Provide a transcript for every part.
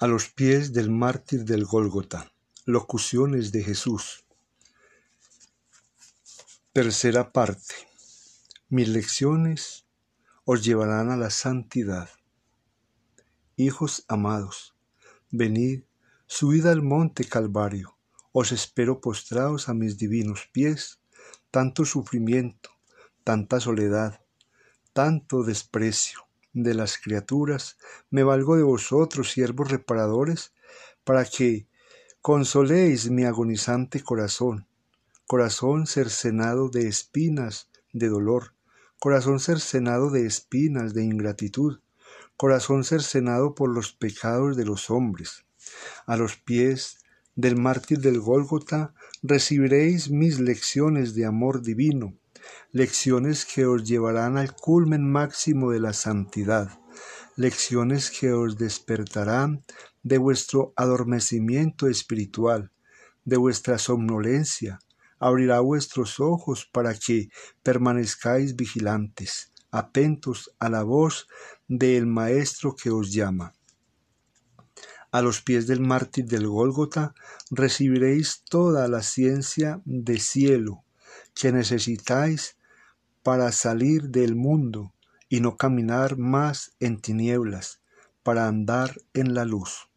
A los pies del mártir del Gólgota. Locuciones de Jesús. Tercera parte. Mis lecciones os llevarán a la santidad. Hijos amados, venid, subid al monte Calvario, os espero postrados a mis divinos pies, tanto sufrimiento, tanta soledad, tanto desprecio de las criaturas, me valgo de vosotros, siervos reparadores, para que consoléis mi agonizante corazón, corazón cercenado de espinas de dolor, corazón cercenado de espinas de ingratitud, corazón cercenado por los pecados de los hombres. A los pies del mártir del Gólgota recibiréis mis lecciones de amor divino, lecciones que os llevarán al culmen máximo de la santidad, lecciones que os despertarán de vuestro adormecimiento espiritual, de vuestra somnolencia, abrirá vuestros ojos para que permanezcáis vigilantes, atentos a la voz del Maestro que os llama. A los pies del mártir del Gólgota recibiréis toda la ciencia de cielo que necesitáis para salir del mundo y no caminar más en tinieblas, para andar en la luz.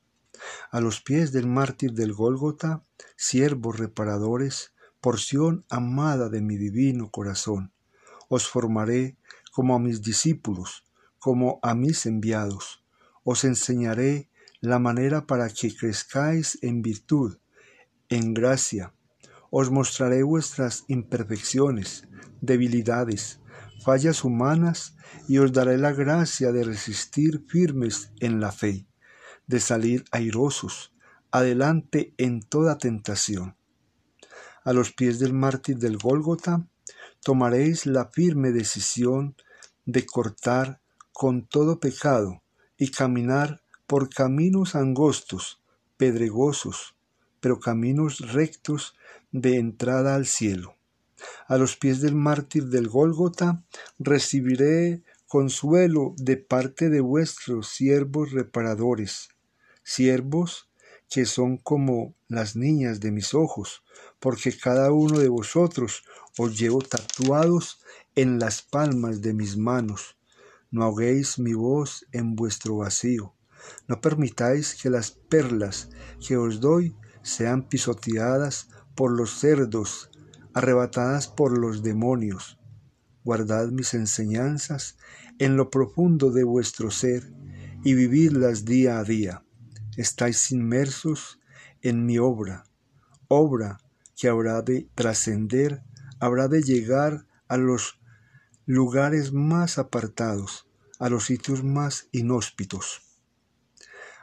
A los pies del mártir del Gólgota, siervos reparadores, porción amada de mi divino corazón, os formaré como a mis discípulos, como a mis enviados. Os enseñaré la manera para que crezcáis en virtud, en gracia. Os mostraré vuestras imperfecciones, debilidades, fallas humanas y os daré la gracia de resistir firmes en la fe, de salir airosos, adelante en toda tentación. A los pies del mártir del Gólgota tomaréis la firme decisión de cortar con todo pecado y caminar por caminos angostos, pedregosos, pero caminos rectos de entrada al cielo. A los pies del mártir del Gólgota recibiré consuelo de parte de vuestros siervos reparadores, siervos que son como las niñas de mis ojos, porque cada uno de vosotros os llevo tatuados en las palmas de mis manos. No ahoguéis mi voz en vuestro vacío. No permitáis que las perlas que os doy sean pisoteadas por los cerdos arrebatadas por los demonios. Guardad mis enseñanzas en lo profundo de vuestro ser y vividlas día a día. Estáis inmersos en mi obra, obra que habrá de trascender, habrá de llegar a los lugares más apartados, a los sitios más inhóspitos.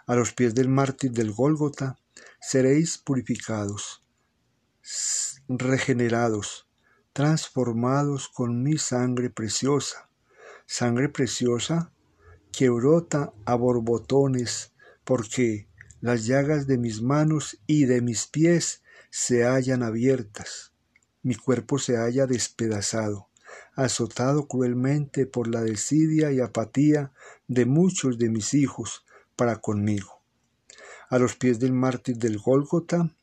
A los pies del mártir del Gólgota seréis purificados, regenerados, transformados con mi sangre preciosa, sangre preciosa que brota a borbotones, porque las llagas de mis manos y de mis pies se hallan abiertas, mi cuerpo se halla despedazado, azotado cruelmente por la desidia y apatía de muchos de mis hijos para conmigo. A los pies del mártir del Gólgota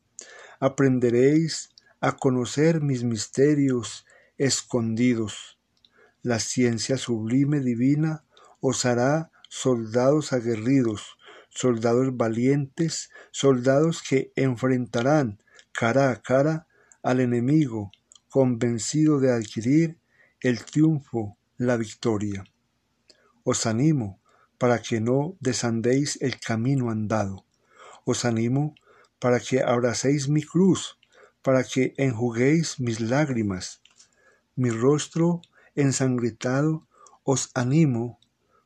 aprenderéis a conocer mis misterios escondidos. La ciencia sublime divina os hará soldados aguerridos, soldados valientes, soldados que enfrentarán cara a cara al enemigo, convencido de adquirir el triunfo, la victoria. Os animo para que no desandéis el camino andado. Os animo para que abracéis mi cruz, para que enjuguéis mis lágrimas. Mi rostro ensangretado os animo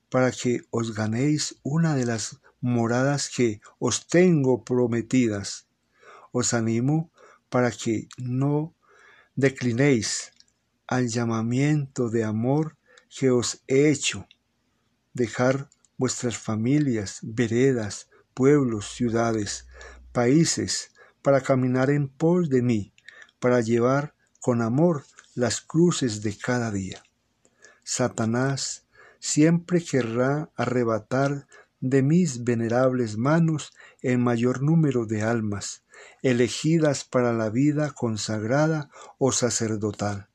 para que os ganéis una de las moradas que os tengo prometidas. Os animo para que no declinéis al llamamiento de amor que os he hecho. Dejar vuestras familias, veredas, pueblos, ciudades, países, para caminar en pos de mí, para llevar con amor las cruces de cada día. Satanás siempre querrá arrebatar de mis venerables manos el mayor número de almas, elegidas para la vida consagrada o sacerdotal,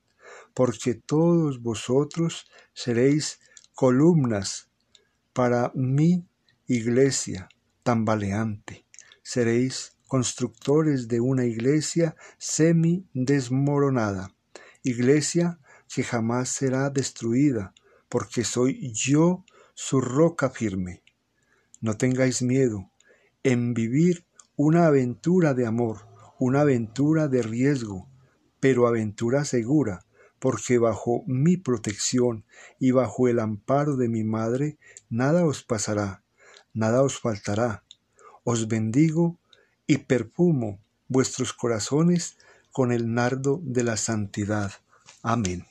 porque todos vosotros seréis columnas para mi iglesia tambaleante, seréis constructores de una iglesia semi desmoronada, iglesia que jamás será destruida, porque soy yo su roca firme. No tengáis miedo en vivir una aventura de amor, una aventura de riesgo, pero aventura segura, porque bajo mi protección y bajo el amparo de mi madre nada os pasará, nada os faltará. Os bendigo y perfumo vuestros corazones con el nardo de la santidad. Amén.